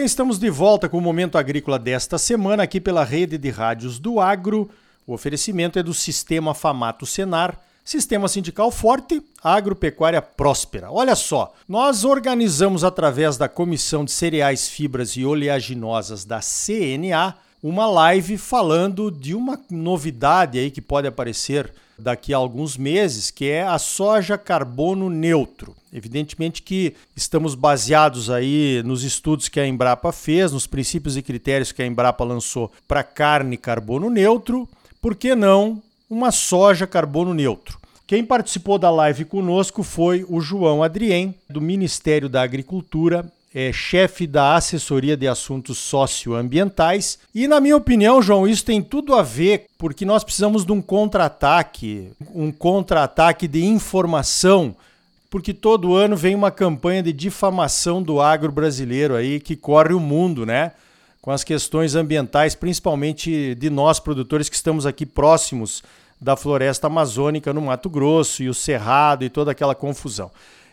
Bem, estamos de volta com o Momento Agrícola desta semana aqui pela rede de rádios do Agro. O oferecimento é do Sistema Famato Senar, Sistema Sindical Forte, Agropecuária Próspera. Olha só, nós organizamos através da Comissão de Cereais, Fibras e Oleaginosas da CNA uma live falando de uma novidade aí que pode aparecer daqui a alguns meses, que é a soja carbono neutro. Evidentemente que estamos baseados aí nos estudos que a Embrapa fez, nos princípios e critérios que a Embrapa lançou para carne carbono neutro, por que não uma soja carbono neutro? Quem participou da live conosco foi o João Adrien, do Ministério da Agricultura é chefe da assessoria de assuntos socioambientais. E, na minha opinião, João, isso tem tudo a ver porque nós precisamos de um contra-ataque, um contra-ataque de informação, porque todo ano vem uma campanha de difamação do agro brasileiro aí que corre o mundo, né? Com as questões ambientais, principalmente de nós produtores que estamos aqui próximos da floresta amazônica no Mato Grosso e o Cerrado e toda aquela confusão.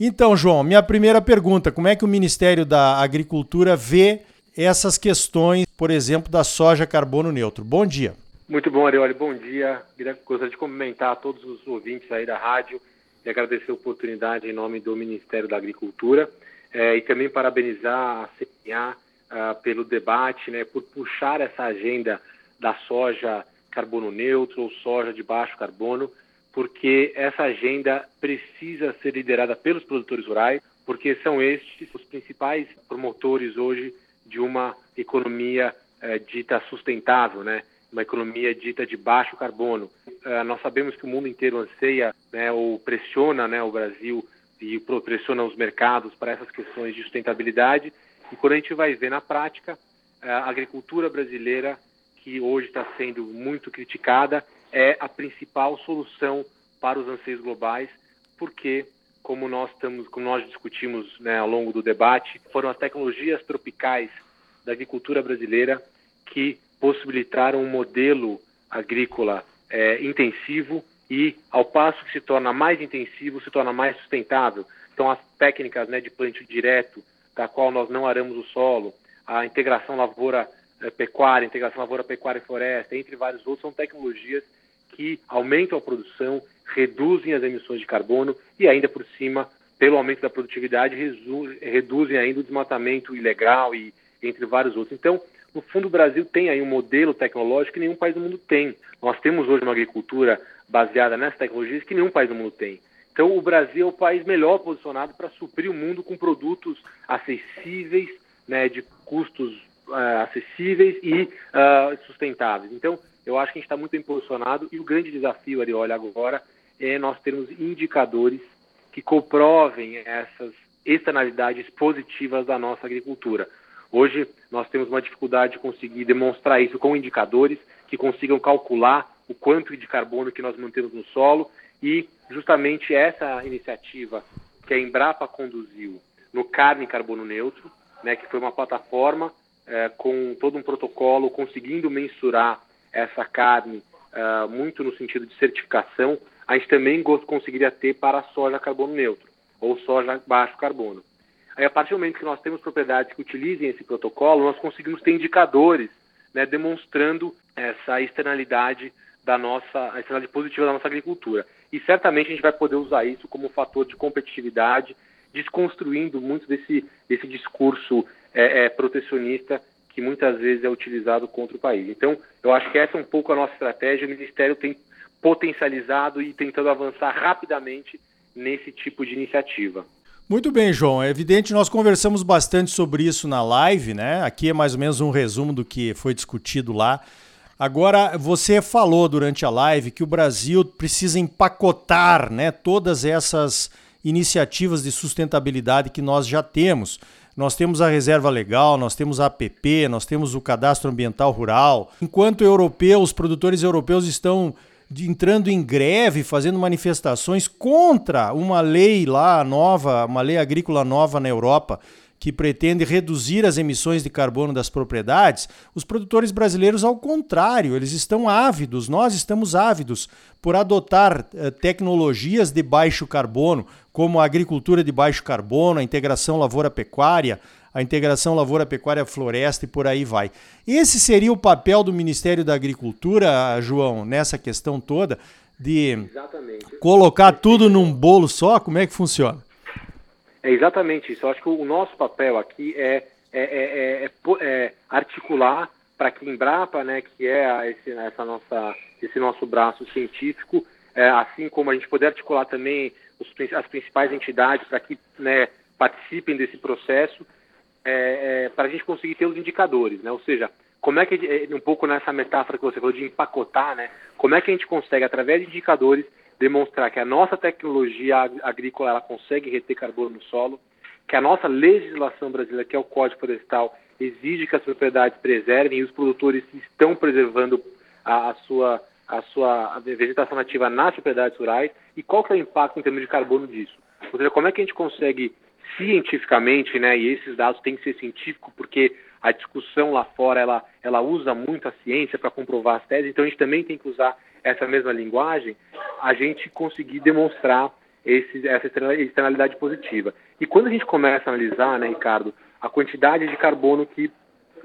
Então, João, minha primeira pergunta: como é que o Ministério da Agricultura vê essas questões, por exemplo, da soja carbono neutro? Bom dia. Muito bom, Arioli. Bom dia. Gostaria de cumprimentar todos os ouvintes aí da rádio e agradecer a oportunidade em nome do Ministério da Agricultura é, e também parabenizar a CNA uh, pelo debate, né, por puxar essa agenda da soja carbono neutro ou soja de baixo carbono porque essa agenda precisa ser liderada pelos produtores rurais, porque são estes os principais promotores hoje de uma economia eh, dita sustentável, né? uma economia dita de baixo carbono. Uh, nós sabemos que o mundo inteiro anseia né, ou pressiona né, o Brasil e pressiona os mercados para essas questões de sustentabilidade. E quando a gente vai ver na prática, a agricultura brasileira, que hoje está sendo muito criticada, é a principal solução para os anseios globais, porque como nós estamos, como nós discutimos né, ao longo do debate, foram as tecnologias tropicais da agricultura brasileira que possibilitaram um modelo agrícola é, intensivo e, ao passo que se torna mais intensivo, se torna mais sustentável. Então, as técnicas né, de plantio direto, da qual nós não aramos o solo, a integração lavoura-pecuária, é, integração lavoura-pecuária e floresta, entre vários outros, são tecnologias que aumentam a produção, reduzem as emissões de carbono e ainda por cima, pelo aumento da produtividade, reduzem ainda o desmatamento ilegal e entre vários outros. Então, no fundo, o Brasil tem aí um modelo tecnológico que nenhum país do mundo tem. Nós temos hoje uma agricultura baseada nessas tecnologias que nenhum país do mundo tem. Então, o Brasil é o país melhor posicionado para suprir o mundo com produtos acessíveis, né, de custos uh, acessíveis e uh, sustentáveis. Então, eu acho que a gente está muito bem posicionado e o grande desafio, Ariolha, agora é nós termos indicadores que comprovem essas externalidades positivas da nossa agricultura. Hoje nós temos uma dificuldade de conseguir demonstrar isso com indicadores que consigam calcular o quanto de carbono que nós mantemos no solo e justamente essa iniciativa que a Embrapa conduziu no Carne Carbono Neutro, né, que foi uma plataforma é, com todo um protocolo conseguindo mensurar essa carne uh, muito no sentido de certificação, a gente também conseguiria ter para a soja carbono neutro ou soja baixo carbono. Aí, a partir do momento que nós temos propriedades que utilizem esse protocolo, nós conseguimos ter indicadores né, demonstrando essa externalidade da nossa, a externalidade positiva da nossa agricultura. E certamente a gente vai poder usar isso como fator de competitividade, desconstruindo muito desse, desse discurso é, é, protecionista que muitas vezes é utilizado contra o país. Então, eu acho que essa é um pouco a nossa estratégia. O Ministério tem potencializado e tentando avançar rapidamente nesse tipo de iniciativa. Muito bem, João. É evidente, nós conversamos bastante sobre isso na live, né? Aqui é mais ou menos um resumo do que foi discutido lá. Agora, você falou durante a live que o Brasil precisa empacotar né, todas essas iniciativas de sustentabilidade que nós já temos. Nós temos a reserva legal, nós temos a APP, nós temos o cadastro ambiental rural. Enquanto europeus, os produtores europeus estão entrando em greve, fazendo manifestações contra uma lei lá nova, uma lei agrícola nova na Europa, que pretende reduzir as emissões de carbono das propriedades, os produtores brasileiros, ao contrário, eles estão ávidos, nós estamos ávidos por adotar eh, tecnologias de baixo carbono, como a agricultura de baixo carbono, a integração lavoura-pecuária, a integração lavoura-pecuária-floresta e por aí vai. Esse seria o papel do Ministério da Agricultura, João, nessa questão toda, de Exatamente. colocar tudo num bolo só? Como é que funciona? É exatamente isso. Eu acho que o nosso papel aqui é, é, é, é, é articular para que Embrapa, né, que é esse, essa nossa, esse nosso braço científico, assim como a gente poder articular também os, as principais entidades para que né, participem desse processo, para a gente conseguir ter os indicadores, né? Ou seja, como é que um pouco nessa metáfora que você falou de empacotar, né? Como é que a gente consegue através de indicadores demonstrar que a nossa tecnologia agrícola ela consegue reter carbono no solo, que a nossa legislação brasileira, que é o Código Florestal, exige que as propriedades preservem e os produtores estão preservando a, a sua a sua vegetação nativa nas propriedades rurais e qual que é o impacto em termos de carbono disso? Ou seja, como é que a gente consegue cientificamente, né, e esses dados têm que ser científicos porque a discussão lá fora ela, ela usa muito a ciência para comprovar as teses, então a gente também tem que usar essa mesma linguagem, a gente conseguir demonstrar esse, essa externalidade positiva. E quando a gente começa a analisar, né, Ricardo, a quantidade de carbono que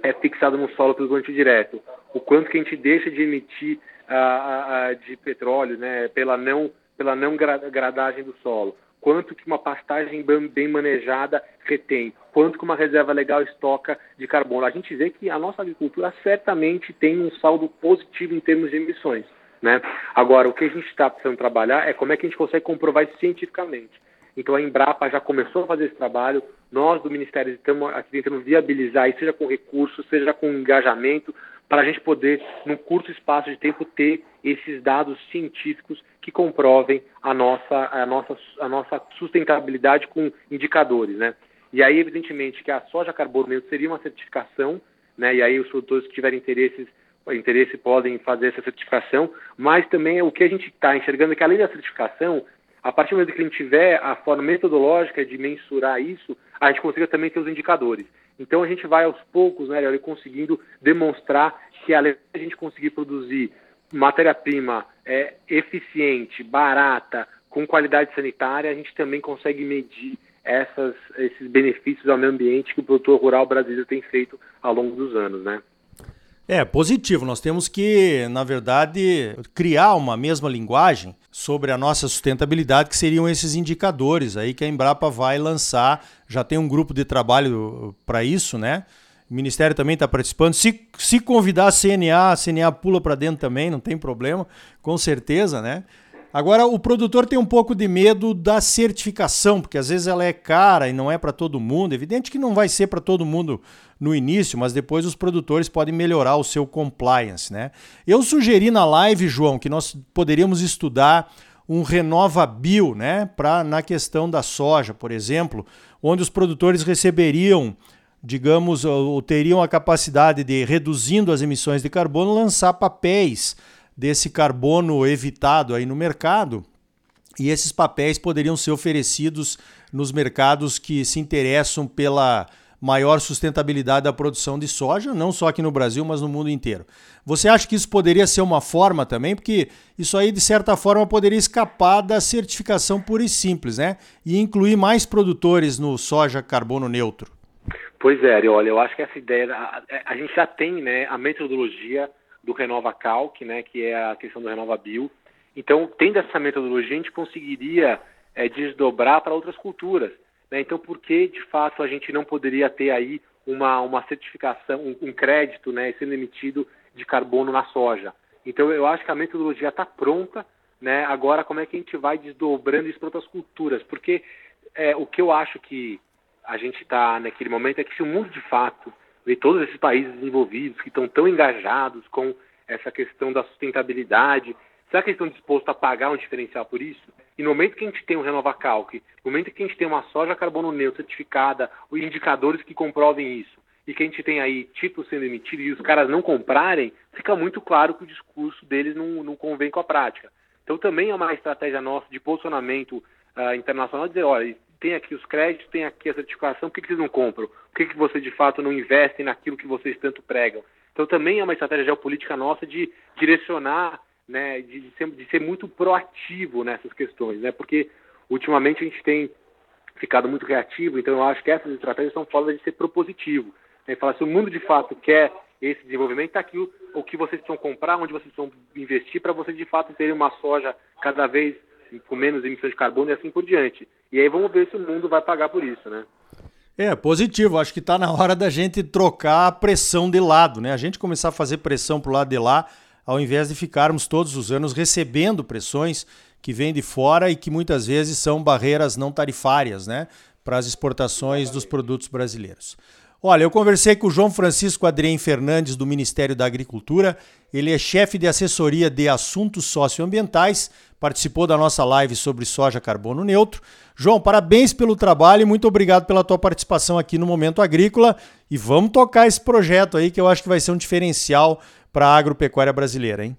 é fixado no solo pelo plantio direto, o quanto que a gente deixa de emitir uh, uh, de petróleo, né, pela não pela não gradagem do solo, quanto que uma pastagem bem manejada retém, quanto que uma reserva legal estoca de carbono. A gente vê que a nossa agricultura certamente tem um saldo positivo em termos de emissões. Né? Agora, o que a gente está precisando trabalhar é como é que a gente consegue comprovar isso cientificamente. Então, a Embrapa já começou a fazer esse trabalho, nós do Ministério estamos aqui tentando viabilizar isso, seja com recursos, seja com engajamento, para a gente poder, num curto espaço de tempo, ter esses dados científicos que comprovem a nossa, a nossa, a nossa sustentabilidade com indicadores. Né? E aí, evidentemente, que a soja carbono seria uma certificação, né? e aí os produtores que tiverem interesses interesse podem fazer essa certificação, mas também o que a gente está enxergando é que além da certificação, a partir do momento que a gente tiver a forma metodológica de mensurar isso, a gente consiga também ter os indicadores. Então a gente vai aos poucos, né, Léo, conseguindo demonstrar que além de a gente conseguir produzir matéria-prima é, eficiente, barata, com qualidade sanitária, a gente também consegue medir essas, esses benefícios ao meio ambiente que o produtor rural brasileiro tem feito ao longo dos anos, né? É, positivo. Nós temos que, na verdade, criar uma mesma linguagem sobre a nossa sustentabilidade, que seriam esses indicadores aí que a Embrapa vai lançar. Já tem um grupo de trabalho para isso, né? O Ministério também está participando. Se, se convidar a CNA, a CNA pula para dentro também, não tem problema, com certeza, né? Agora, o produtor tem um pouco de medo da certificação, porque às vezes ela é cara e não é para todo mundo. Evidente que não vai ser para todo mundo no início, mas depois os produtores podem melhorar o seu compliance, né? Eu sugeri na live, João, que nós poderíamos estudar um Renova Bio, né, para na questão da soja, por exemplo, onde os produtores receberiam, digamos, ou teriam a capacidade de reduzindo as emissões de carbono lançar papéis desse carbono evitado aí no mercado. E esses papéis poderiam ser oferecidos nos mercados que se interessam pela maior sustentabilidade da produção de soja, não só aqui no Brasil, mas no mundo inteiro. Você acha que isso poderia ser uma forma também? Porque isso aí, de certa forma, poderia escapar da certificação pura e simples, né? E incluir mais produtores no soja carbono neutro. Pois é, olha, eu acho que essa ideia, a, a gente já tem né, a metodologia do Renova Calc, né, que é a questão do Renova Bio. Então, tendo essa metodologia, a gente conseguiria é, desdobrar para outras culturas. Né? Então, por que, de fato, a gente não poderia ter aí uma, uma certificação, um, um crédito né, sendo emitido de carbono na soja? Então, eu acho que a metodologia está pronta. Né? Agora, como é que a gente vai desdobrando isso para outras culturas? Porque é, o que eu acho que a gente está naquele momento é que se o mundo, de fato, ver todos esses países desenvolvidos que estão tão engajados com essa questão da sustentabilidade, será que eles estão dispostos a pagar um diferencial por isso? E no momento que a gente tem um RenovaCalc, no momento que a gente tem uma soja carbono neutro certificada, os indicadores que comprovem isso, e que a gente tem aí títulos sendo emitidos e os caras não comprarem, fica muito claro que o discurso deles não, não convém com a prática. Então também é uma estratégia nossa de posicionamento uh, internacional dizer, olha, tem aqui os créditos, tem aqui a certificação, por que, que vocês não compram? Por que, que vocês de fato não investem naquilo que vocês tanto pregam? Então também é uma estratégia geopolítica nossa de direcionar, né, de, de, ser, de ser muito proativo nessas questões, né? Porque ultimamente a gente tem ficado muito reativo, então eu acho que essas estratégias são formas de ser propositivo. Né? Falar se o mundo de fato quer esse desenvolvimento, está aqui o, o que vocês precisam comprar, onde vocês precisam investir para vocês de fato terem uma soja cada vez com menos emissões de carbono e assim por diante. E aí vamos ver se o mundo vai pagar por isso, né? É, positivo. Acho que está na hora da gente trocar a pressão de lado, né? A gente começar a fazer pressão para o lado de lá, ao invés de ficarmos todos os anos recebendo pressões que vêm de fora e que muitas vezes são barreiras não tarifárias, né? Para as exportações dos produtos brasileiros. Olha, eu conversei com o João Francisco Adrien Fernandes, do Ministério da Agricultura. Ele é chefe de assessoria de assuntos socioambientais, participou da nossa live sobre soja carbono neutro. João, parabéns pelo trabalho e muito obrigado pela tua participação aqui no Momento Agrícola. E vamos tocar esse projeto aí que eu acho que vai ser um diferencial para a agropecuária brasileira, hein?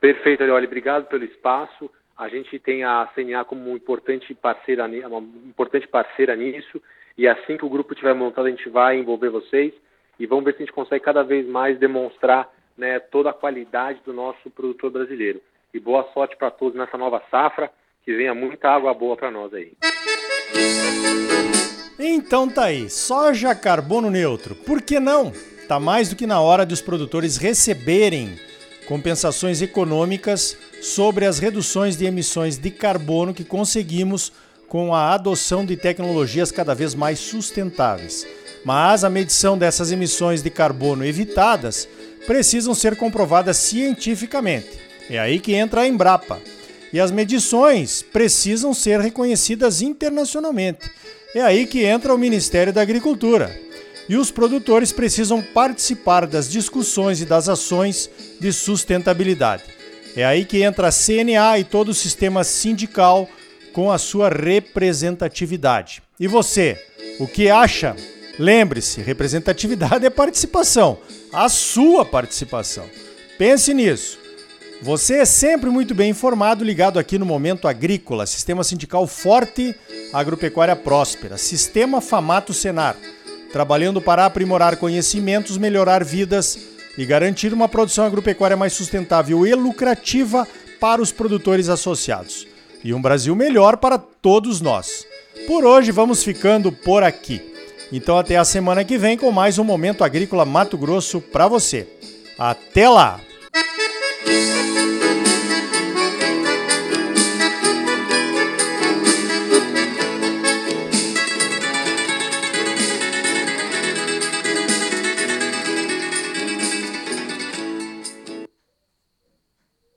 Perfeito, Olha, obrigado pelo espaço. A gente tem a CNA como uma importante parceira, uma importante parceira nisso e assim que o grupo estiver montado, a gente vai envolver vocês e vamos ver se a gente consegue cada vez mais demonstrar né, toda a qualidade do nosso produtor brasileiro. E boa sorte para todos nessa nova safra, que venha muita água boa para nós aí. Então tá aí, soja carbono neutro. Por que não? Tá mais do que na hora de os produtores receberem compensações econômicas sobre as reduções de emissões de carbono que conseguimos com a adoção de tecnologias cada vez mais sustentáveis. Mas a medição dessas emissões de carbono evitadas precisam ser comprovadas cientificamente. É aí que entra a Embrapa. E as medições precisam ser reconhecidas internacionalmente. É aí que entra o Ministério da Agricultura. E os produtores precisam participar das discussões e das ações de sustentabilidade. É aí que entra a CNA e todo o sistema sindical com a sua representatividade. E você, o que acha? Lembre-se, representatividade é participação, a sua participação. Pense nisso. Você é sempre muito bem informado, ligado aqui no Momento Agrícola, Sistema Sindical Forte, Agropecuária Próspera, Sistema Famato Senar, trabalhando para aprimorar conhecimentos, melhorar vidas e garantir uma produção agropecuária mais sustentável e lucrativa para os produtores associados e um Brasil melhor para todos nós. Por hoje vamos ficando por aqui. Então até a semana que vem com mais um Momento Agrícola Mato Grosso para você. Até lá!